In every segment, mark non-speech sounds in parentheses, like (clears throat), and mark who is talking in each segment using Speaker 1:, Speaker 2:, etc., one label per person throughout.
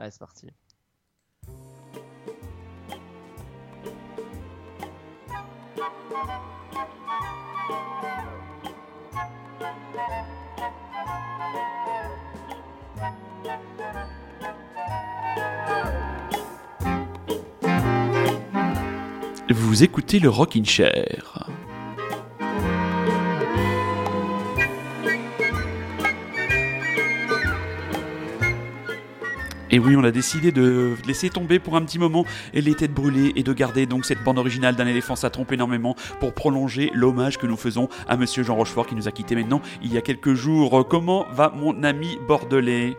Speaker 1: Allez, c'est parti.
Speaker 2: Vous écoutez le Rockin' Chair. Et oui, on a décidé de laisser tomber pour un petit moment les têtes brûlées et de garder donc cette bande originale d'un éléphant ça trompe énormément pour prolonger l'hommage que nous faisons à monsieur Jean Rochefort qui nous a quittés maintenant il y a quelques jours. Comment va mon ami bordelais?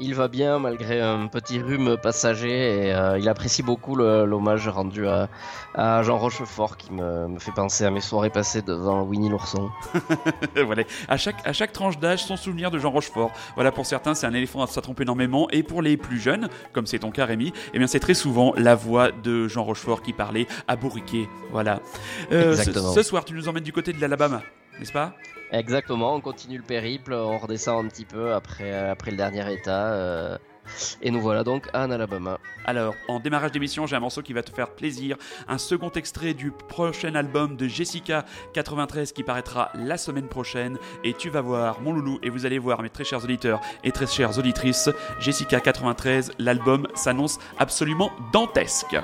Speaker 1: Il va bien malgré un petit rhume passager et euh, il apprécie beaucoup l'hommage rendu à, Jean Rochefort qui me, fait penser à mes soirées passées devant Winnie l'ourson. (laughs)
Speaker 2: voilà, à chaque, à chaque tranche d'âge, son souvenir de Jean Rochefort. Voilà, pour certains, c'est un éléphant, ça trompe énormément. Et pour les plus jeunes, comme c'est ton cas Rémi, eh bien c'est très souvent la voix de Jean Rochefort qui parlait à bourriquet. Voilà. Euh, ce, soir, tu nous emmènes du côté de l'Alabama, n'est-ce pas?
Speaker 1: Exactement, on continue le périple, on redescend un petit peu après, après le dernier état. Euh, et nous voilà donc en Alabama.
Speaker 2: Alors, en démarrage d'émission, j'ai un morceau qui va te faire plaisir. Un second extrait du prochain album de Jessica 93 qui paraîtra la semaine prochaine. Et tu vas voir, mon loulou, et vous allez voir, mes très chers auditeurs et très chères auditrices, Jessica 93, l'album s'annonce absolument dantesque.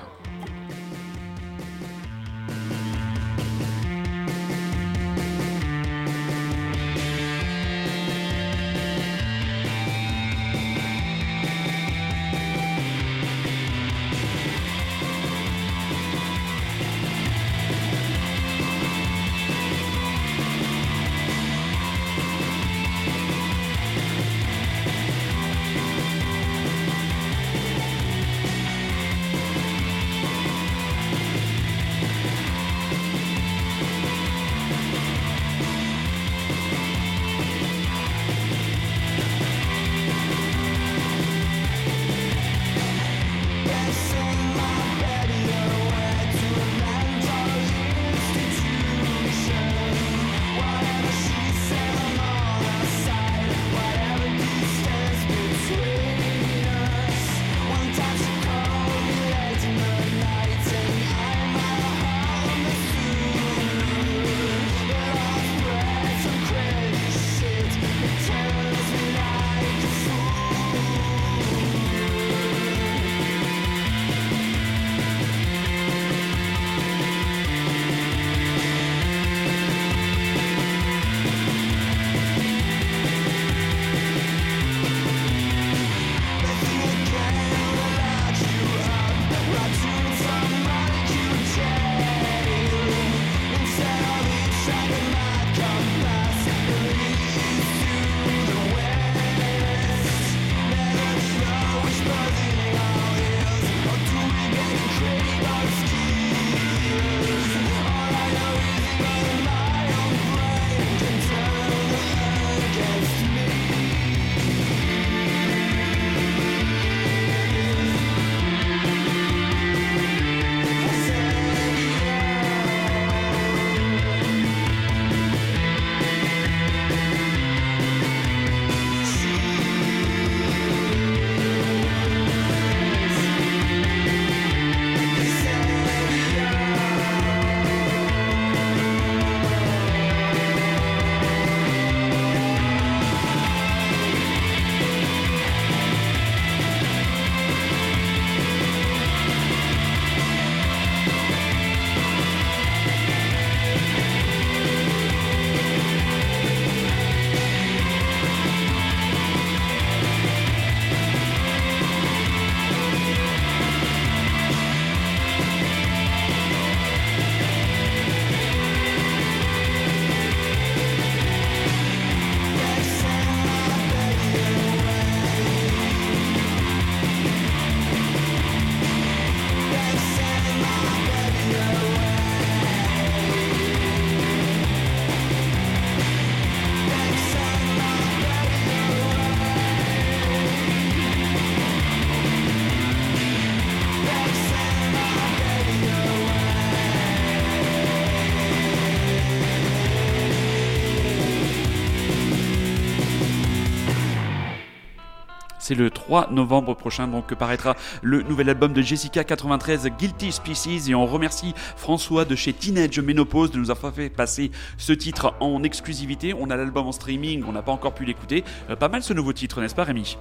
Speaker 2: C'est le 3 novembre prochain donc que paraîtra le nouvel album de Jessica 93 Guilty Species et on remercie François de chez Teenage Menopause de nous avoir fait passer ce titre en exclusivité. On a l'album en streaming, on n'a pas encore pu l'écouter. Euh, pas mal ce nouveau titre, n'est-ce pas Rémi?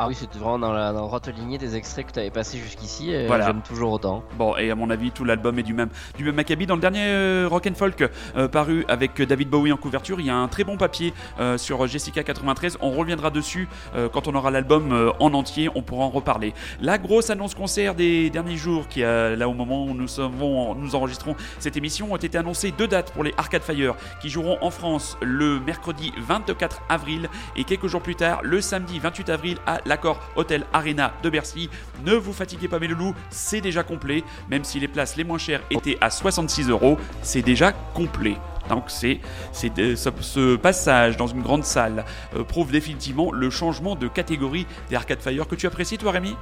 Speaker 1: Ah oui, c'était vraiment dans la, droite lignée des extraits que tu avais passés jusqu'ici. Et J'aime toujours autant.
Speaker 2: Bon, et à mon avis, tout l'album est du même, du même acabit. Dans le dernier euh, Rock and Folk euh, paru avec David Bowie en couverture, il y a un très bon papier euh, sur Jessica 93. On reviendra dessus quand on aura l'album en entier. On pourra en reparler. La grosse annonce concert des derniers jours, qui là au moment où nous, savons, nous enregistrons cette émission, ont été annoncées deux dates pour les Arcade Fire qui joueront en France le mercredi 24 avril et quelques jours plus tard, le samedi 28 avril à l'accord Hôtel Arena de Bercy. Ne vous fatiguez pas mes loulous, c'est déjà complet. Même si les places les moins chères étaient à 66 euros, c'est déjà complet. Donc c'est, ce passage dans une grande salle euh, prouve définitivement le changement de catégorie des Arcade Fire que tu apprécies toi Rémi?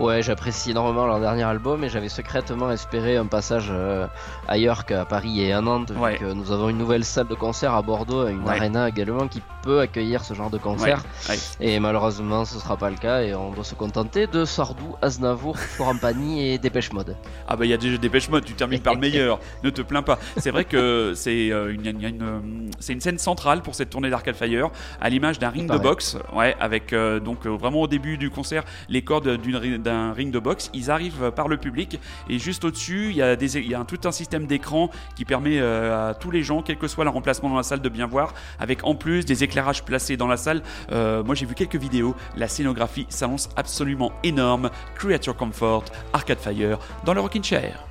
Speaker 1: Ouais, j'apprécie énormément leur dernier album et j'avais secrètement espéré un passage euh, ailleurs qu'à Paris et à Nantes, vu que nous avons une nouvelle salle de concert à Bordeaux, une arena également qui peut accueillir ce genre de concert. Et malheureusement, ce sera pas le cas et on doit se contenter de Sardou, Aznavour, Forampani et Dépêche Mode.
Speaker 2: Ah bah il y a déjà Dépêche Mode, tu termines par le meilleur, (laughs) ne te plains pas. C'est vrai que c'est euh, une, une, une, scène centrale pour cette tournée d'Arcade Fire, à l'image d'un ring de boxe, ouais, avec euh, donc vraiment au début du concert les cordes d'une ring de boxe. Ils arrivent par le public et juste au-dessus, il y a, il tout un système d'écran qui permet euh, à tous les gens, quel que soit leur remplacement dans la salle, de bien voir, avec en plus des éclairages placés dans la salle. Euh, moi, j'ai vu quelques vidéos. La scénographie s'annonce absolument énorme. Creature Comfort, Arcade Fire, dans le Rockin' Chair.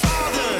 Speaker 2: father.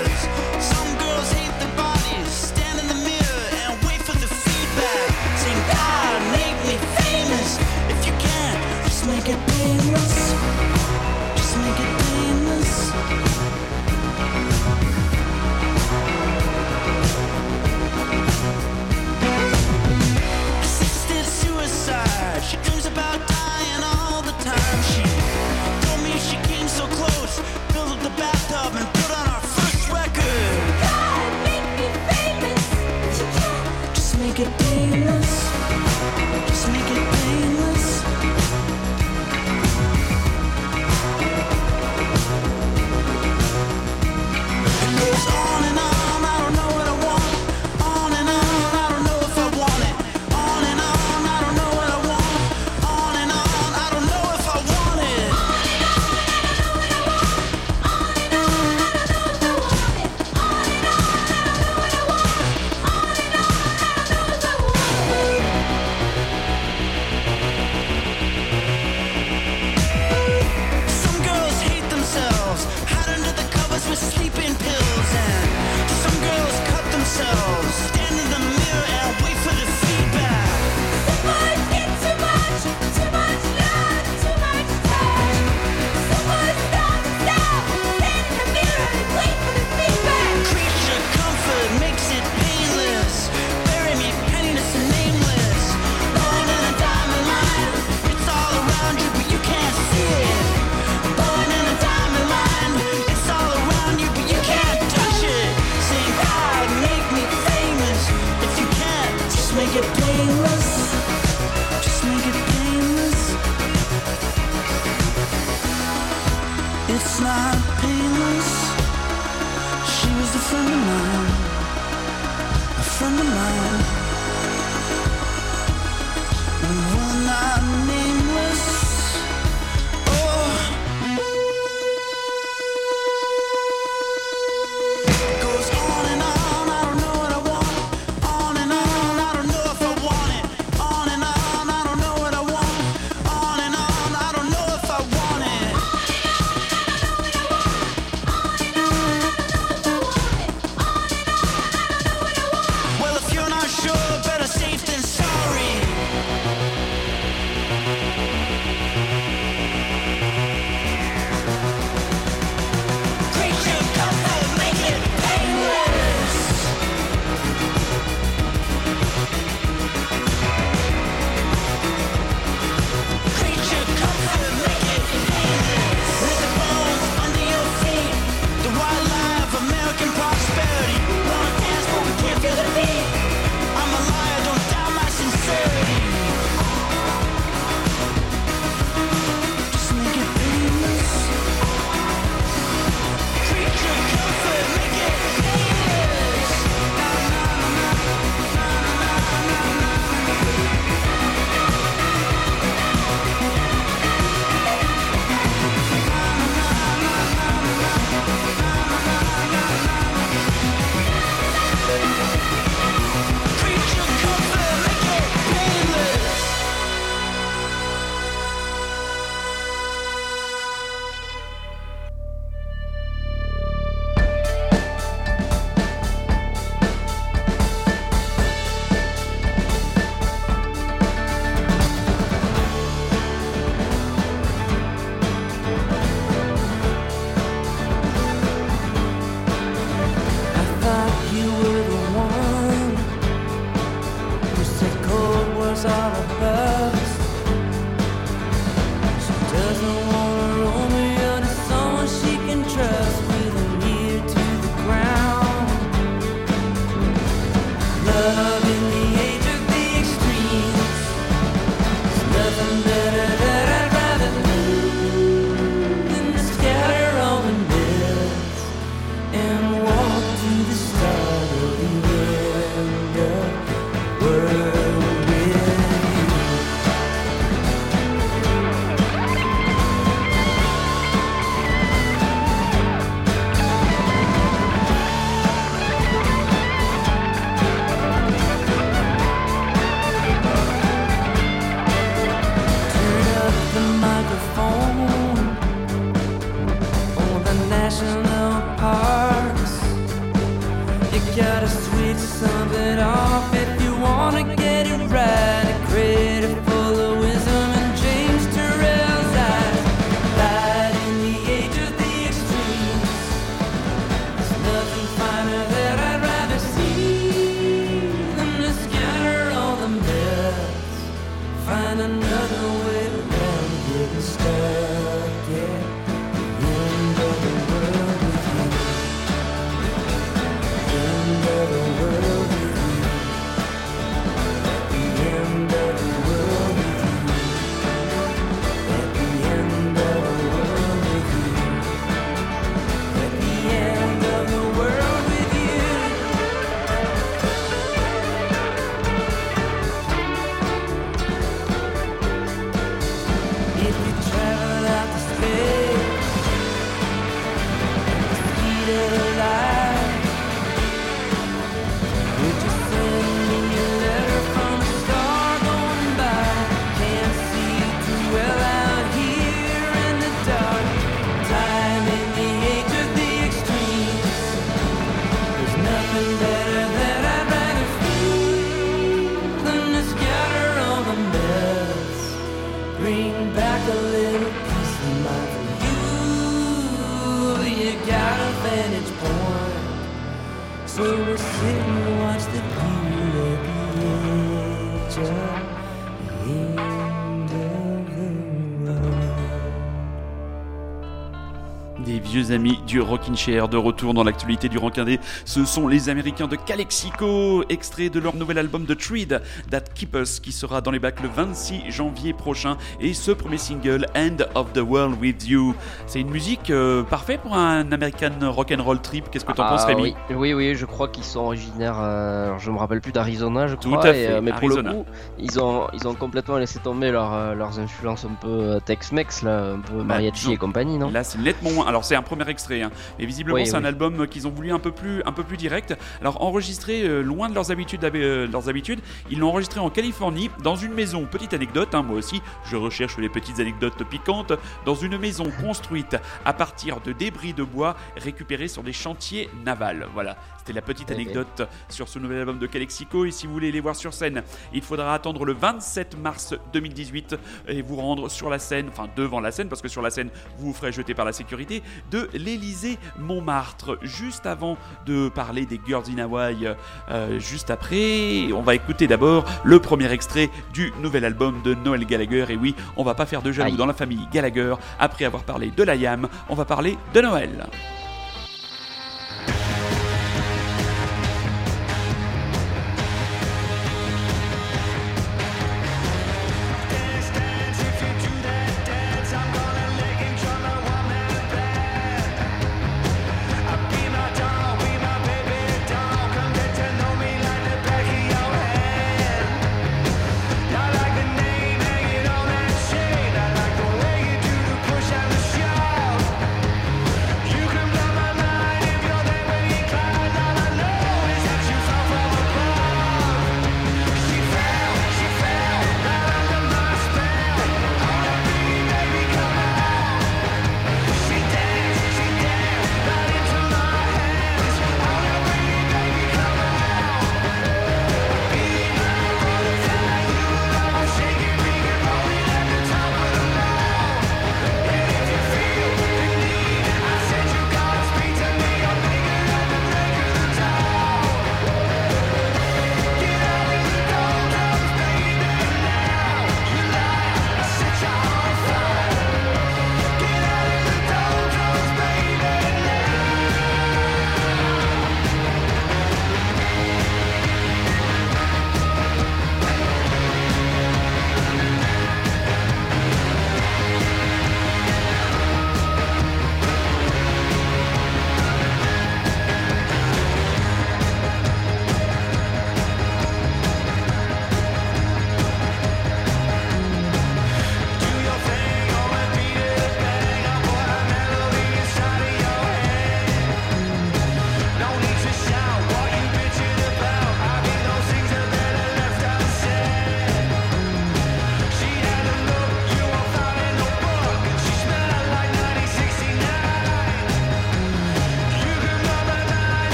Speaker 2: Du Rockin' Chair de retour dans l'actualité du Rockindé. Ce sont les Américains de Calexico, extrait de leur nouvel album The Treed That Keep Us, qui sera dans les bacs le 26 janvier prochain. Et ce premier single, End of the World with You. C'est une musique euh, parfaite pour un American rock'n'roll trip. Qu'est-ce que t'en en penses, ah Rémi
Speaker 1: oui. oui, je crois qu'ils sont originaires, euh, je me rappelle plus d'Arizona, je
Speaker 2: crois. Tout à fait,
Speaker 1: euh, mais pour le coup, ils ont, ils ont complètement laissé tomber leurs influences un peu Tex-Mex, un peu bah, mariachi et compagnie, non?
Speaker 2: Là, c'est nettement Alors, c'est un premier extrait, hein. mais visiblement, c'est un album qu'ils ont voulu un peu plus, un peu plus direct. Alors, enregistré euh, loin de leurs habitudes, euh, leurs habitudes, ils l'ont enregistré en Californie, dans une maison. Petite anecdote, hein, moi aussi, je recherche les petites anecdotes piquantes. Dans une maison construite à partir de débris de bois récupérés sur des chantiers navals. Voilà, c'était la petite anecdote sur ce nouvel album de Calexico. Et si vous voulez les voir sur scène, il faudra attendre le 27 mars 2018 et vous rendre sur la scène, enfin devant la scène, parce que sur la scène, vous vous ferez jeter par la sécurité, de l'Elysée Montmartre. Juste avant de parler des Girls in Hawaii, euh, juste après, on va écouter d'abord le premier extrait du nouvel album de Noël Gallagher. Et oui, on va pas faire de jaloux dans la famille Gallagher. Après avoir parlé de la Yam, on va parler de Noël.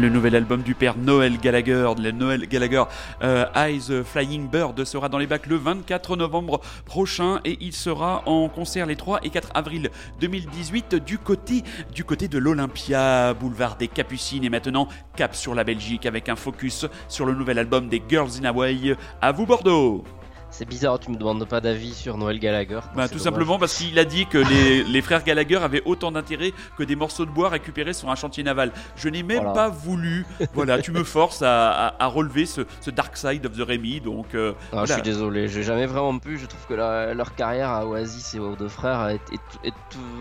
Speaker 3: Le nouvel album du père Noël Gallagher, le Noël Gallagher euh, Eyes Flying Bird sera dans les bacs le 24 novembre prochain et il sera en concert les 3 et 4 avril 2018 du côté, du côté de l'Olympia, boulevard des Capucines et maintenant cap sur la Belgique avec un focus sur le nouvel album des Girls in Hawaii. À vous Bordeaux
Speaker 1: c'est bizarre, tu me demandes pas d'avis sur Noël Gallagher.
Speaker 3: Bah, tout simplement parce qu'il a dit que les, (laughs) les, frères Gallagher avaient autant d'intérêt que des morceaux de bois récupérés sur un chantier naval. Je n'ai même pas voulu. Voilà, tu me forces à, à, relever ce, ce, Dark Side of the Remy. Donc, euh,
Speaker 1: ah, je suis désolé, j'ai jamais vraiment pu. Je trouve que leur carrière à Oasis et aux deux frères est, est,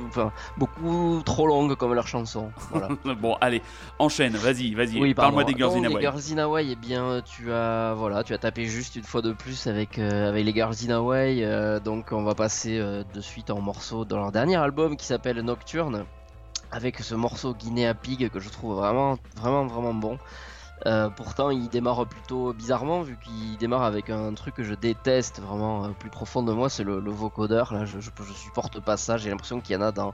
Speaker 1: enfin, beaucoup trop longue comme leur chanson. Voilà. (laughs)
Speaker 3: bon, allez, enchaîne, vas-y, vas-y. Oui, Parle-moi des Girls in Hawaii.
Speaker 1: Les Girls in Hawaii, eh bien, tu as, voilà, tu as tapé juste une fois de plus avec. Euh, avec les Girls in Hawaii. Euh, donc on va passer euh, de suite en morceau dans leur dernier album qui s'appelle Nocturne. Avec ce morceau Guinea Pig que je trouve vraiment, vraiment, vraiment bon. Euh, pourtant, il démarre plutôt bizarrement, vu qu'il démarre avec un truc que je déteste vraiment plus profond de moi, c'est le, vocodeur. Là, je, je, je, supporte pas ça. J'ai l'impression qu'il y en a dans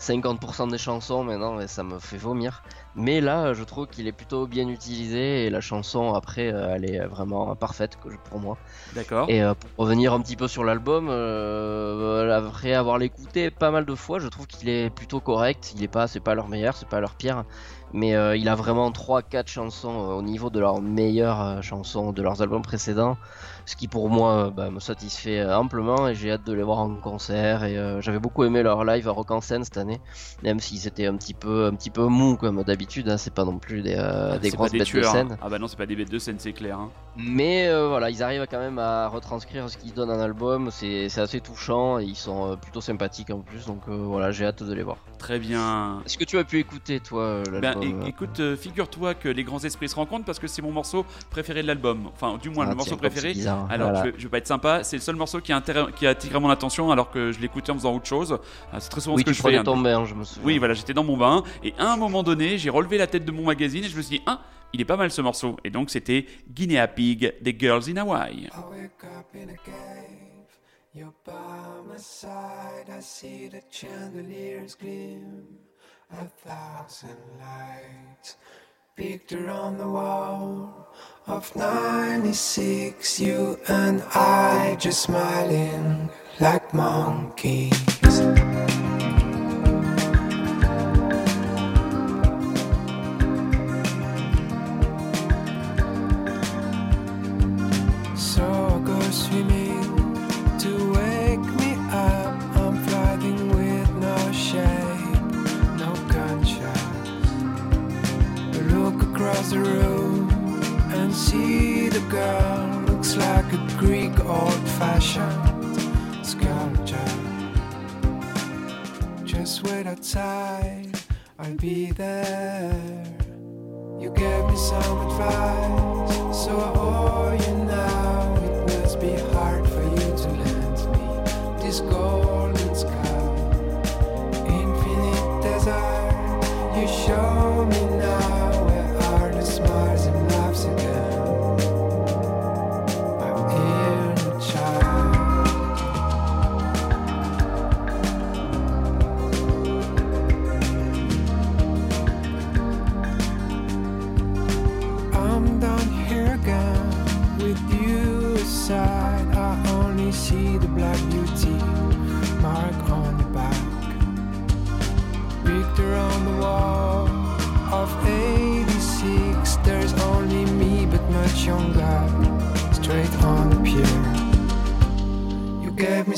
Speaker 1: 50% des chansons maintenant, et ça me fait vomir. Mais là, je trouve qu'il est plutôt bien utilisé et la chanson après, euh, elle est vraiment parfaite pour moi.
Speaker 3: D'accord.
Speaker 1: Et euh, pour revenir un petit peu sur l'album, euh, après avoir l'écouté pas mal de fois, je trouve qu'il est plutôt correct. Il est pas, c'est pas leur meilleur, c'est pas leur pire, mais il a vraiment 3-4 chansons au niveau de leurs meilleures chansons de leurs albums précédents ce qui pour moi bah, me satisfait amplement et j'ai hâte de les voir en concert et j'avais beaucoup aimé leur live à Rock en scène cette année même si c'était un petit peu un petit peu mou comme d'habitude Hein, c'est pas non plus des, euh, ah, des grosses bêtes de scène.
Speaker 3: Ah bah non, c'est pas des bêtes de scène, c'est clair. Hein.
Speaker 1: Mais euh, voilà, ils arrivent quand même à retranscrire ce qu'ils donnent en album, c'est assez touchant et ils sont euh, plutôt sympathiques en plus, donc voilà, j'ai hâte de les voir.
Speaker 3: Très bien.
Speaker 1: Est-ce que tu as pu écouter toi
Speaker 3: l'album ben, Écoute, figure-toi que les grands esprits se rencontrent parce que c'est mon morceau préféré de l'album. Enfin, du moins le ah, morceau préféré. Alors, je, vais, pas être sympa, c'est le seul morceau qui a, qui a attiré mon attention alors que je l'écoutais en faisant autre chose. Ah, c'est très souvent
Speaker 1: ce
Speaker 3: que
Speaker 1: je
Speaker 3: fais.
Speaker 1: Hein. Ton bain, je me souviens.
Speaker 3: Oui, voilà, j'étais dans mon bain et à un moment donné, j'ai relevé la tête de mon magazine et je me suis dit, ah, il est pas mal ce morceau. Et donc c'était Guinea Pig des Girls in Hawaii. You're by my side, I see the chandeliers gleam. A thousand lights picture on the wall of 96. You and I just smiling like monkeys. A old-fashioned sculpture. Just wait outside, I'll be there. You gave me some advice, so I owe you now. It must be hard for you to lend me this golden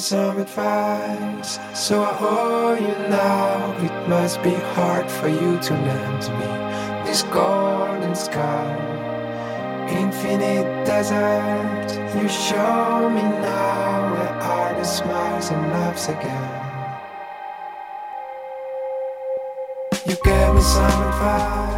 Speaker 3: some advice. So I owe you now. It must be hard for you to lend me this golden sky, infinite desert. You show me now where are the smiles and laughs again. You gave me some advice,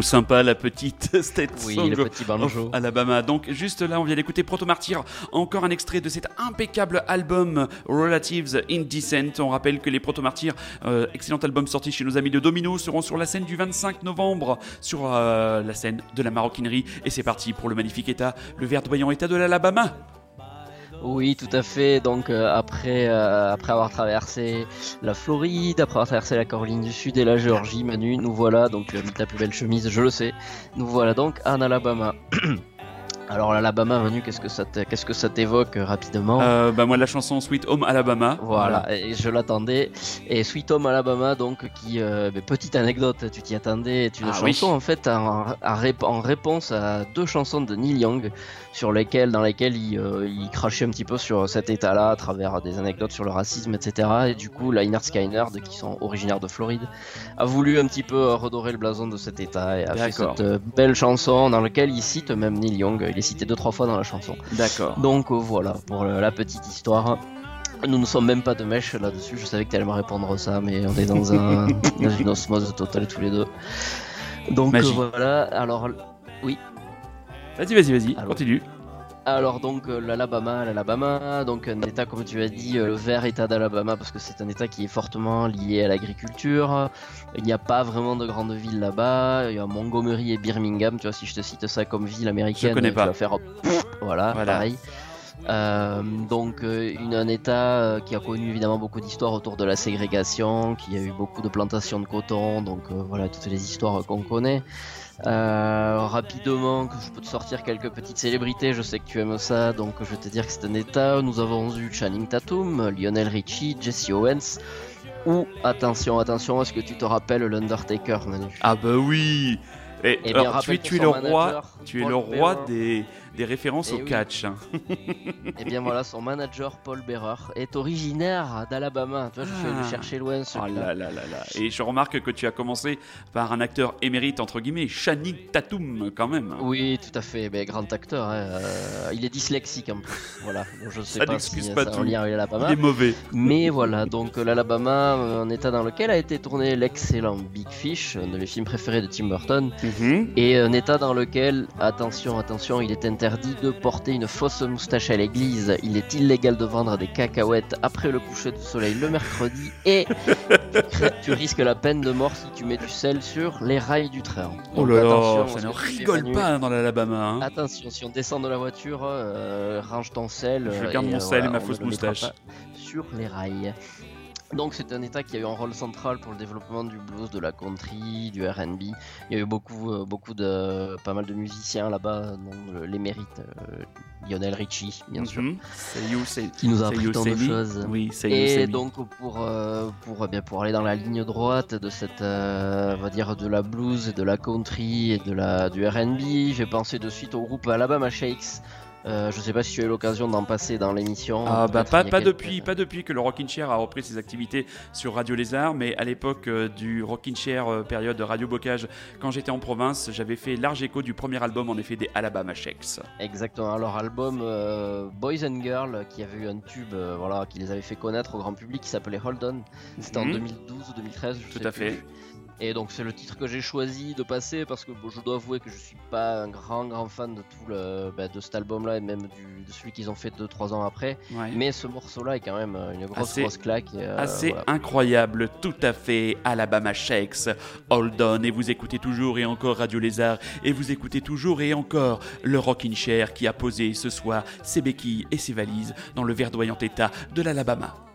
Speaker 2: trop sympa la petite (laughs) State
Speaker 1: oui,
Speaker 2: Song
Speaker 1: le petit.
Speaker 2: Alabama. Donc juste là, on vient d'écouter Proto Martyr, encore un extrait de cet impeccable album Relatives Indecent. On rappelle que les Proto Martyrs, euh, excellent album sorti chez nos amis de Domino, seront sur la scène du 25 novembre sur euh, la scène de la maroquinerie. Et c'est parti pour le magnifique état, le verdoyant état de l'Alabama.
Speaker 1: Oui, tout à fait. Donc euh, après, euh, après avoir traversé la Floride, après avoir traversé la Caroline du Sud et la Géorgie, Manu, nous voilà. Donc tu as mis ta plus belle chemise, je le sais. Nous voilà donc en Alabama. (clears throat) Alors l'Alabama venu, qu'est-ce que ça qu'est-ce que ça t'évoque euh, rapidement
Speaker 2: euh, Bah moi la chanson Sweet Home Alabama.
Speaker 1: Voilà, et je l'attendais. Et Sweet Home Alabama donc qui euh, petite anecdote, tu t'y attendais, est une ah chanson en fait en, en, réponse à deux chansons de Neil Young sur lesquelles dans lesquelles il, il crachait un petit peu sur cet état-là à travers des anecdotes sur le racisme etc. Et du coup Liner Skynyrd qui sont originaires de Floride a voulu un petit peu redorer le blason de cet état et a fait cette belle chanson dans laquelle il cite même Neil Young cité deux trois fois dans la chanson.
Speaker 2: D'accord.
Speaker 1: Donc euh, voilà pour la petite histoire. Nous ne sommes même pas de mèche là-dessus. Je savais que tu allais me répondre ça, mais on est dans, un, (laughs) dans une osmose totale tous les deux. Donc euh, voilà. Alors oui.
Speaker 2: Vas-y, vas-y, vas-y. Continue.
Speaker 1: Alors donc euh, l'Alabama, l'Alabama, donc un état comme tu as dit, euh, le vert état d'Alabama parce que c'est un état qui est fortement lié à l'agriculture. Il n'y a pas vraiment de grandes villes là-bas. Il y a Montgomery et Birmingham, tu vois si je te cite ça comme ville américaine,
Speaker 2: tu
Speaker 1: vas faire voilà, pareil. Euh, donc une, un État qui a connu évidemment beaucoup d'histoires autour de la ségrégation, qui a eu beaucoup de plantations de coton, donc voilà toutes les histoires qu'on connaît. Euh, rapidement, que je peux te sortir quelques petites célébrités, je sais que tu aimes ça, donc je vais te dire que c'est un état. Nous avons eu Channing Tatum, Lionel Richie, Jesse Owens, ou, attention, attention, est-ce que tu te rappelles l'Undertaker, Manu?
Speaker 2: Ah bah oui. Et, eh bien, tu, es, le roi, tu es le roi des, des références eh au catch.
Speaker 1: Et (laughs) eh bien voilà, son manager Paul Bearer est originaire d'Alabama. Tu vois, je suis allé le ah. chercher loin.
Speaker 2: Oh là là là là. Et je remarque que tu as commencé par un acteur émérite entre guillemets, Channing Tatum quand même.
Speaker 1: Oui, tout à fait. Mais grand acteur. Hein. Euh, il est dyslexique en plus. Voilà. je (laughs) sais
Speaker 2: ça
Speaker 1: pas
Speaker 2: si pas
Speaker 1: ça en lien avec l'Alabama.
Speaker 2: Il est mauvais.
Speaker 1: Mais voilà, donc l'Alabama, un état dans lequel a été tourné l'excellent Big Fish, un de mes films préférés de Tim Burton, mhm. et un état dans lequel, attention, attention, il est interdit de porter une fausse moustache à l'église. Il est illégal de vendre des cacahuètes après le coucher du soleil le mercredi. Et tu risques la peine de mort si tu mets du sel sur les rails du train.
Speaker 2: oh là là, ça ne rigole pas dans l'Alabama. Hein.
Speaker 1: Attention, si on descend de la voiture, euh, range ton sel.
Speaker 2: Je garde mon euh, sel et ma fausse moustache.
Speaker 1: Sur les rails. Donc c'est un état qui a eu un rôle central pour le développement du blues, de la country, du R&B. Il y a eu beaucoup, euh, beaucoup de, pas mal de musiciens là-bas, dont l'émérite euh, Lionel Richie, bien sûr,
Speaker 2: mhm.
Speaker 1: qui nous a appris tant de choses.
Speaker 2: Oui,
Speaker 1: Et donc pour, euh, pour, bien, pour aller dans la ligne droite de cette, on va dire, de la blues, de la country et de la du R&B, j'ai pensé de suite au groupe Alabama Shakes. Euh, je sais pas si tu as eu l'occasion d'en passer dans l'émission.
Speaker 2: Ah, bah, pas, pas depuis, pas depuis que le Rockin' Chair a repris ses activités sur Radio Lézard, mais à l'époque euh, du Rockin' Chair euh, période de Radio Bocage, quand j'étais en province, j'avais fait large écho du premier album en effet des Alabama Shakes.
Speaker 1: Exactement, leur album Boys and Girls qui avait eu un tube voilà, qui les avait fait connaître au grand public qui s'appelait Hold On. C'était en 2012 mhm. ou 2013, je
Speaker 2: Tout à fait.
Speaker 1: Et donc c'est le titre que j'ai choisi de passer parce que je dois avouer que je suis pas un grand grand fan de tout le bah, de cet album là et même du, de celui qu'ils ont fait 2-3 ans après. Mais ce morceau là est quand même euh, une grosse grosse claque.
Speaker 2: Euh, assez incroyable, tout à fait. Alabama Shakes, Hold On et vous écoutez toujours et encore Radio Lézard et vous écoutez toujours et encore le Rockin' Chair qui a posé ce soir ses béquilles et ses valises dans le verdoyant état de l'Alabama.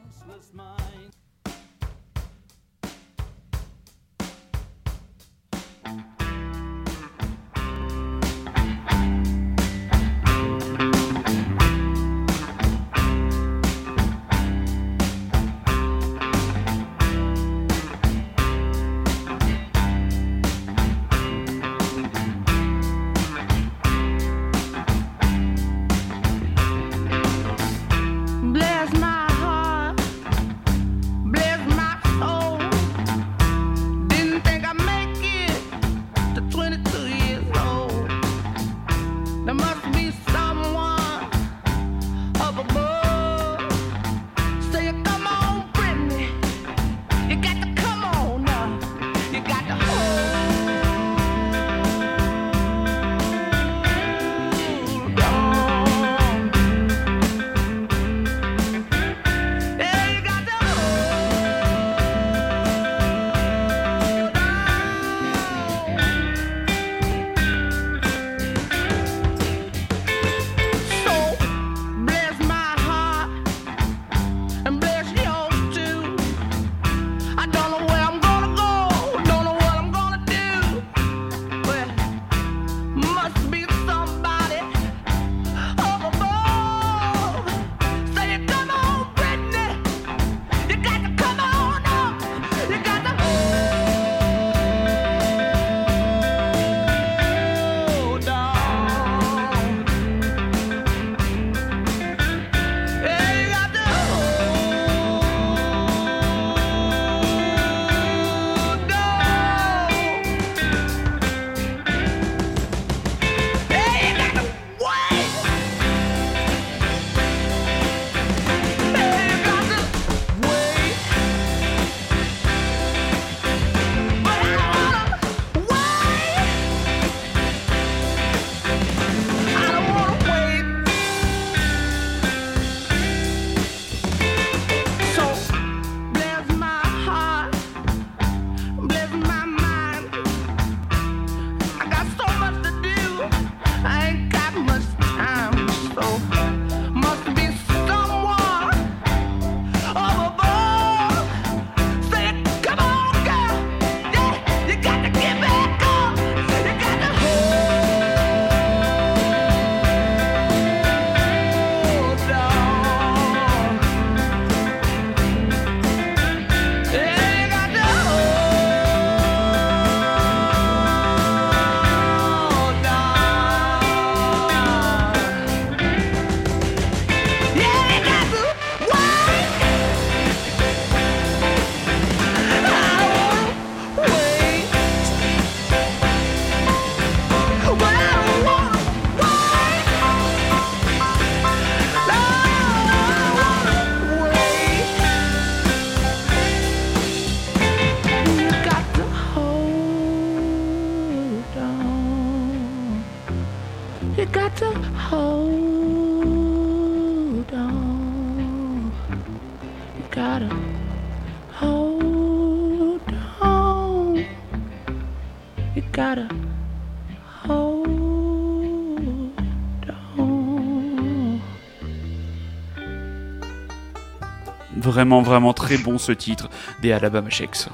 Speaker 2: Vraiment, vraiment très bon ce titre des Alabama Shakes.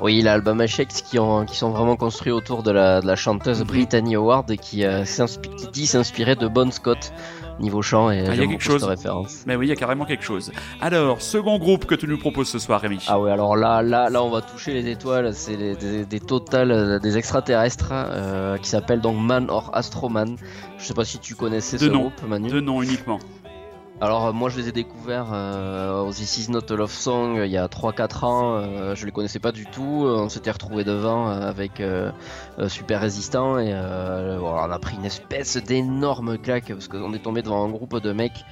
Speaker 1: Oui, l'album Shakes qui, ont, qui sont vraiment construits autour de la, de la chanteuse Brittany Howard qui, euh, qui dit s'inspirer de Bon Scott niveau chant et
Speaker 2: Ah, il y a quelque chose.
Speaker 1: référence.
Speaker 2: Mais oui, il y a carrément quelque chose. Alors, second groupe que tu nous proposes ce soir, Rémi.
Speaker 1: Ah ouais, alors là, là, là, on va toucher les étoiles. C'est des, des totales, euh, des extraterrestres euh, qui s'appellent donc Man or Astroman. Je sais pas si tu connaissais
Speaker 2: De
Speaker 1: ce
Speaker 2: nom.
Speaker 1: groupe, Manu.
Speaker 2: Deux noms uniquement.
Speaker 1: Alors euh, moi je les ai découverts euh, aux This Is Not Love Song euh, il y a 3-4 ans, euh, je les connaissais pas du tout, euh, on s'était retrouvés devant avec Super Résistant et voilà, on a pris une espèce d'énorme claque parce qu'on est tombé devant un groupe de mecs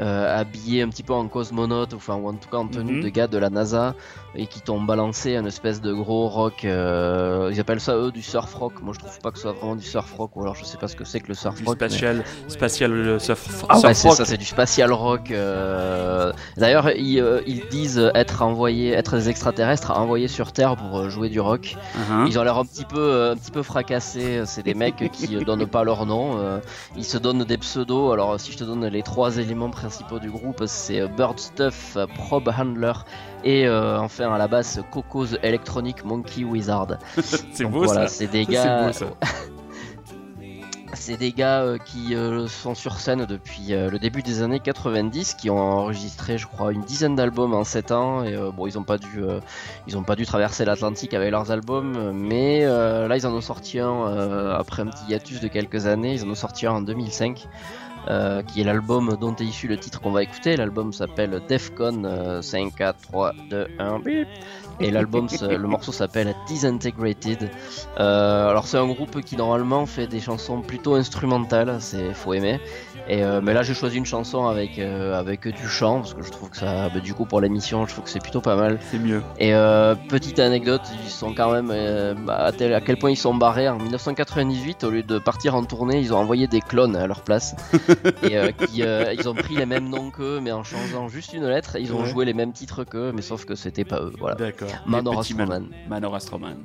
Speaker 1: euh, habillés un petit peu en cosmonaute, enfin ou en tout cas en tenue
Speaker 2: Mhm.
Speaker 1: de gars de la NASA et qui t'ont balancé une espèce de gros rock, euh, ils appellent ça eux du surf rock, moi je trouve pas que ce soit vraiment du surf rock ou alors je sais pas ce que c'est que le surf
Speaker 2: Du
Speaker 1: rock. mais-
Speaker 2: spatial, spatial euh, surf,
Speaker 1: ah
Speaker 2: surf
Speaker 1: ouais,
Speaker 2: rock.
Speaker 1: ça, c'est du spatial rock. euh. D'ailleurs, ils, euh, ils disent être envoyés, être des extraterrestres envoyés sur Terre pour euh, jouer du rock.
Speaker 2: Uhum.
Speaker 1: Ils ont l'air un petit peu, euh, un petit peu fracassés. C'est des mecs qui donnent pas leur nom. Ils se donnent des pseudos. Alors, si je te donne les trois éléments principaux du groupe, c'est euh, Bird Stuff, euh, Probe Handler et euh, enfin à la base Coco's Electronic Monkey Wizard. (laughs)
Speaker 2: C'est beau
Speaker 1: voilà,
Speaker 2: ça.
Speaker 1: c'est des gars.
Speaker 2: c'est beau, (laughs)
Speaker 1: C'est des gars euh, qui euh, sont sur scène depuis euh, le début des années 90, qui ont enregistré, je crois, une dizaine d'albums en 7 ans. Et bon, ils ont pas dû, ils ont pas dû traverser l'Atlantique avec leurs albums, mais là, ils en ont sorti un après un petit hiatus de quelques années. Ils en ont sorti un en 2005. Euh, qui est l'album dont est issu le titre qu'on va écouter. L'album s'appelle Defcon euh, 5, 4, 3, 2, 1, bip. Et l'album, le morceau s'appelle Disintegrated. Euh, alors c'est un groupe qui normalement fait des chansons plutôt instrumentales, c'est faut aimer. Et euh, mais là j'ai choisi une chanson avec euh, avec du chant parce que je trouve que ça, bah, du coup pour l'émission, je trouve que c'est plutôt pas mal.
Speaker 2: C'est mieux.
Speaker 1: Et euh, petite anecdote, ils sont quand même euh, bah, à, tel- à quel point ils sont barrés. En 1998, au lieu de partir en tournée, ils ont envoyé des clones à leur place. (laughs) et qui, ils ont pris les mêmes noms qu'eux, mais en changeant juste une lettre. Ils ont
Speaker 2: Ouais.
Speaker 1: joué les mêmes titres qu'eux, mais sauf que c'était pas eux. Voilà.
Speaker 2: D'accord.
Speaker 1: Manor Astroman.
Speaker 2: Manor Astroman.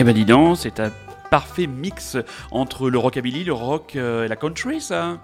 Speaker 2: Eh ben dis donc, c'est un parfait mix entre le rockabilly, le rock euh, et la country, ça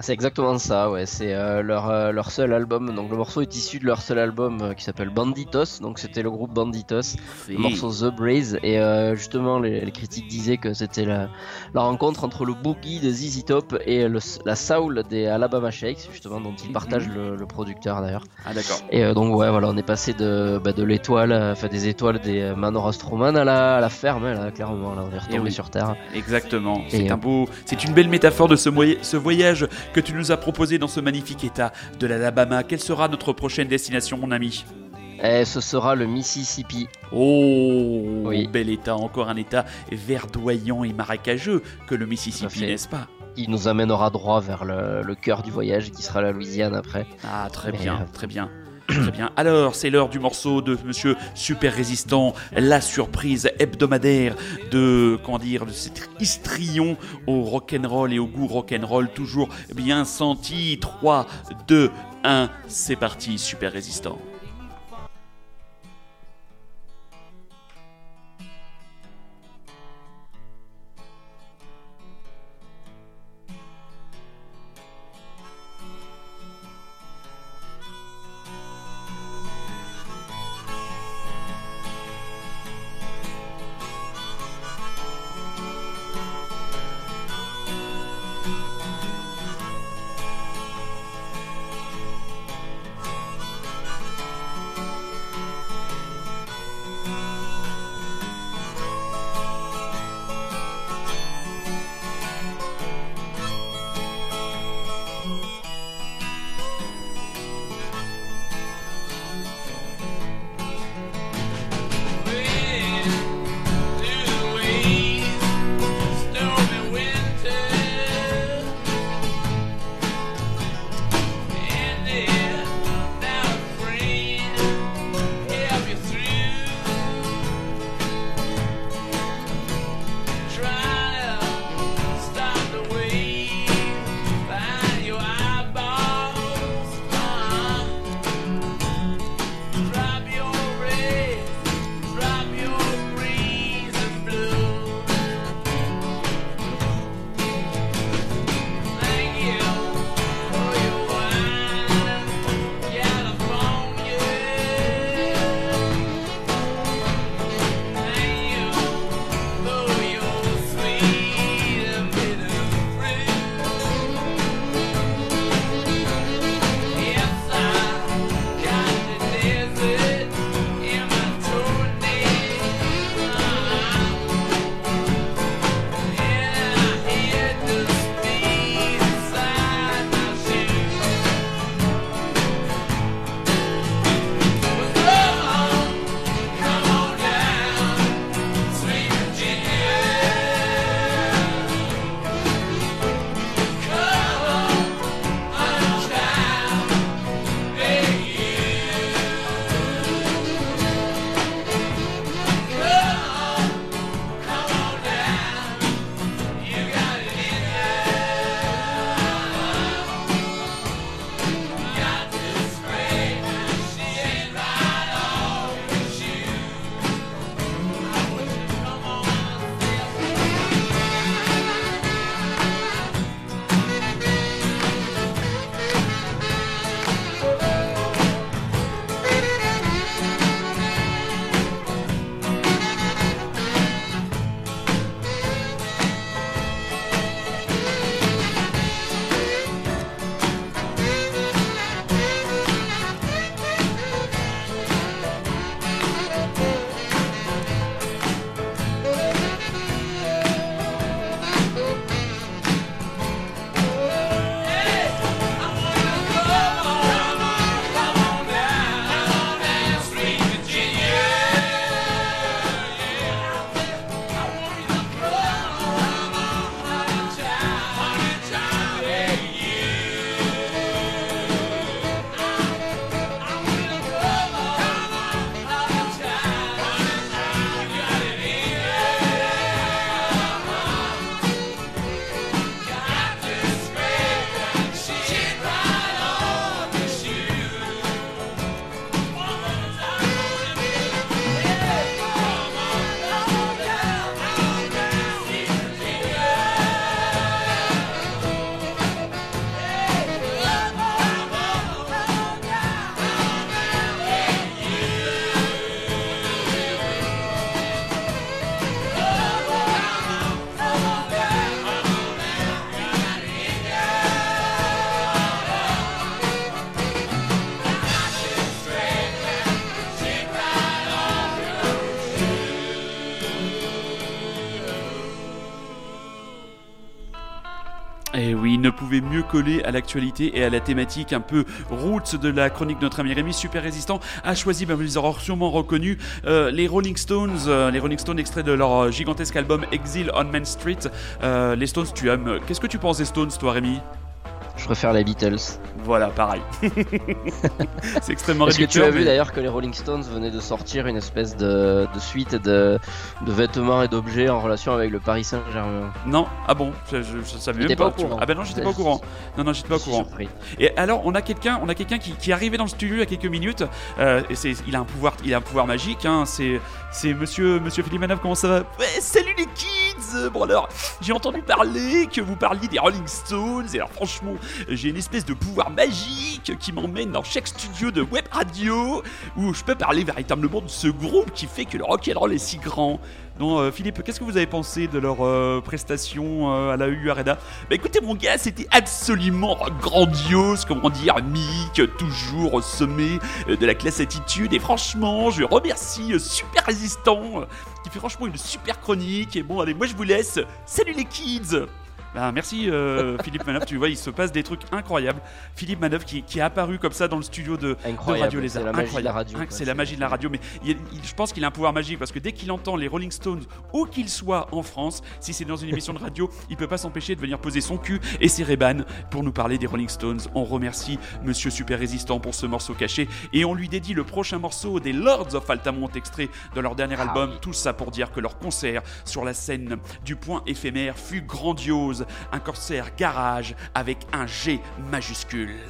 Speaker 1: c'est exactement ça, ouais. C'est euh, leur, euh, leur seul album. Donc le morceau est issu de leur seul album euh, qui s'appelle Banditos. Donc c'était le groupe Banditos, le morceau The Braze. Et justement, les, critiques disaient que c'était la, la, rencontre entre le boogie de ZZ Top et le, la soul des Alabama Shakes, justement, dont ils partagent mhm. le, producteur d'ailleurs.
Speaker 2: Ah d'accord.
Speaker 1: Et donc ouais, voilà, on est passé de, bah, de l'étoile, enfin des étoiles des Manor Astroman à la, à la ferme, là, clairement. Là, on est retombé sur Terre.
Speaker 2: Exactement. C'est un beau, c'est une belle métaphore de ce, ce voyage que tu nous as proposé dans ce magnifique état de l'Alabama. Quelle sera notre prochaine destination, mon ami?
Speaker 1: Eh, ce sera le Mississippi.
Speaker 2: Oh, oui. bel état, encore un état verdoyant et marécageux que le Mississippi, n'est-ce pas?
Speaker 1: Il nous amènera droit vers le, cœur du voyage qui sera la Louisiane après.
Speaker 2: Ah, très bien, euh, très bien. Très bien. Alors, c'est l'heure du morceau de Monsieur Super Résistant, la surprise hebdomadaire de, comment dire, de cet histrion au rock'n'roll et au goût rock'n'roll toujours bien senti. 3, 2, 1, c'est parti, Super Résistant. Pouvait mieux coller à l'actualité et à la thématique un peu roots de la chronique de notre ami Rémi, super résistant, a choisi, ben, vous les aurez sûrement reconnus, euh, les Rolling Stones, euh, les Rolling Stones extraits de leur gigantesque album Exile on Main Street. les Stones, tu aimes. Qu'est-ce que tu penses des Stones, toi, Rémi?
Speaker 1: Je préfère les Beatles.
Speaker 2: Voilà, pareil. (laughs) c'est extrêmement
Speaker 1: Est-ce que tu as vu d'ailleurs que les Rolling Stones venaient de sortir une espèce de, suite de, vêtements et d'objets en relation avec le Paris Saint-Germain?
Speaker 2: Non, ah bon, je, savais même
Speaker 1: pas.
Speaker 2: au courant. Ah ben non, j'étais pas au courant. Non, non, j'étais pas au courant. Et alors, on a quelqu'un, on a quelqu'un qui, qui, est arrivé dans le studio il y a quelques minutes. Euh, et c'est, il a un pouvoir, il a un pouvoir magique. Hein, c'est, c'est Monsieur, Monsieur Philippe Manov. Comment ça va? Ouais, Salut les kids. Bon alors, j'ai entendu parler que vous parliez des Rolling Stones. Et alors, franchement, j'ai une espèce de pouvoir magique qui m'emmène dans chaque studio de web radio où je peux parler véritablement de ce groupe qui fait que le rock and roll est si grand. Non, euh, Philippe, qu'est-ce que vous avez pensé de leur euh, prestation euh, à la U Arena? Bah écoutez mon gars, c'était absolument grandiose, comment dire, Mick, toujours au sommet de la classe attitude. Et franchement, je remercie Super Résistant, qui fait franchement une super chronique. Et bon, allez, moi je vous laisse. Salut les kids bah, merci euh, (laughs) Philippe Manœuvre, tu vois, il se passe des trucs incroyables. Philippe Manœuvre qui, est apparu comme ça dans le studio de, Radio Lézard.
Speaker 1: C'est la magie de la radio.
Speaker 2: C'est la magie de la radio, mais je pense qu'il a un pouvoir magique parce que dès qu'il entend les Rolling Stones, où qu'il soit en France, si c'est dans une émission de radio, (laughs) il peut pas s'empêcher de venir poser son cul et ses rébans pour nous parler des Rolling Stones. On remercie Monsieur Super Résistant pour ce morceau caché et on lui dédie le prochain morceau des Lords of Altamont extrait de leur dernier ah album. Tout ça pour dire que leur concert sur la scène du point éphémère fut grandiose un corsaire garage avec un G majuscule.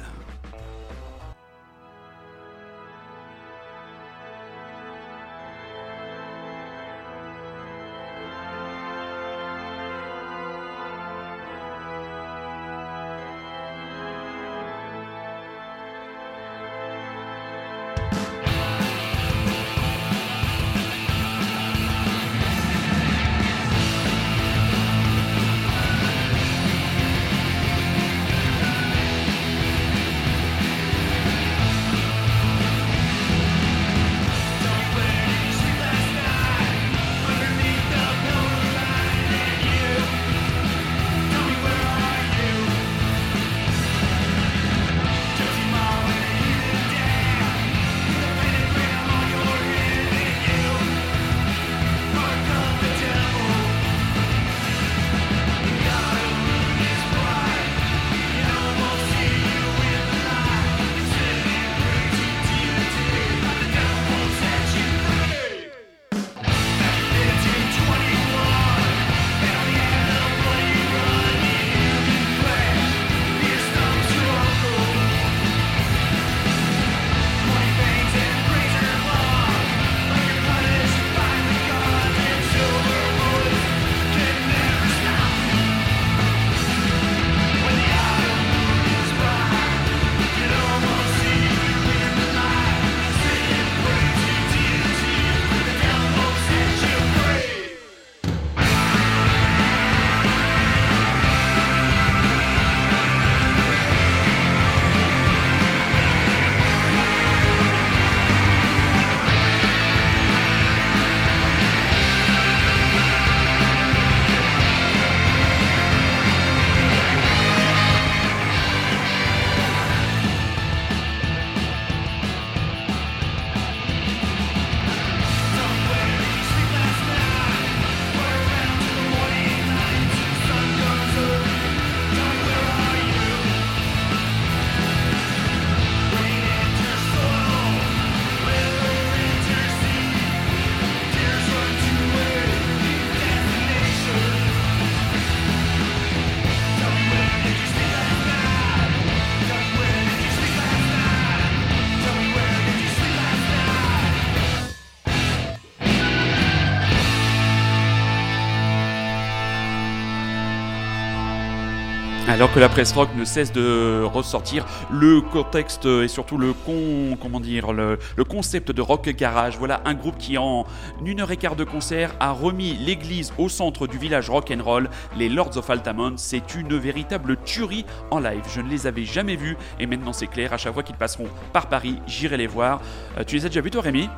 Speaker 2: Alors que la presse rock ne cesse de ressortir le contexte et surtout le con, comment dire, le, concept de rock garage. Voilà un groupe qui en une heure et quart de concert a remis l'église au centre du village rock and roll, les Lords of Altamont. C'est une véritable tuerie en live. Je ne les avais jamais vus et maintenant c'est clair. À chaque fois qu'ils passeront par Paris, j'irai les voir. Euh, tu les as déjà vus toi, Rémi?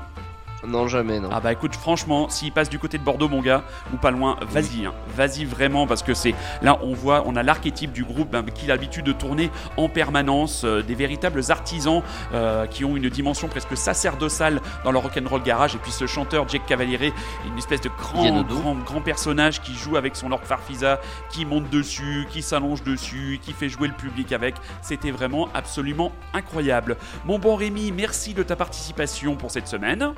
Speaker 1: Non, jamais, non.
Speaker 2: Ah bah écoute, franchement, s'il passe du côté de Bordeaux, mon gars, ou pas loin, vas-y, hein. vas-y vraiment, parce que c'est là, on voit, on a l'archétype du groupe ben, qui a l'habitude de tourner en permanence, euh, des véritables artisans euh, qui ont une dimension presque sacerdotale dans leur rock'n'roll garage. Et puis ce chanteur, Jake Cavaliere, une espèce de grand, grand, grand personnage qui joue avec son Lord Farfisa, qui monte dessus, qui s'allonge dessus, qui fait jouer le public avec. C'était vraiment absolument incroyable. Mon bon Rémi, merci de ta participation pour cette semaine.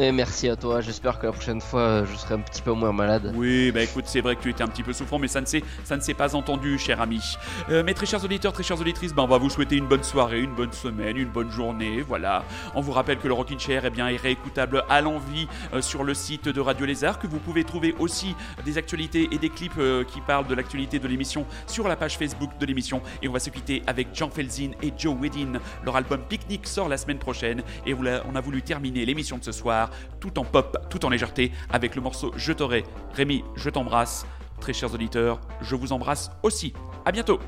Speaker 1: Et merci à toi, j'espère que la prochaine fois euh, je serai un petit peu moins malade.
Speaker 2: Oui, bah écoute, c'est vrai que tu étais un petit peu souffrant, mais ça ne s'est, ça ne s'est pas entendu, cher ami. Euh, mes très chers auditeurs, très chères auditrices, bah on va vous souhaiter une bonne soirée, une bonne semaine, une bonne journée, voilà. On vous rappelle que le Rockin' Chair eh bien, est réécoutable à l'envie euh, sur le site de Radio Lézard, que vous pouvez trouver aussi des actualités et des clips qui parlent de l'actualité de l'émission sur la page Facebook de l'émission. Et on va se quitter avec Jean Felzin et Joe Wedin. Leur album Picnic sort la semaine prochaine, et on a voulu terminer l'émission de ce soir tout en pop, tout en légèreté, avec le morceau Je t'aurai. Rémi, je t'embrasse. Très chers auditeurs, je vous embrasse aussi. À bientôt.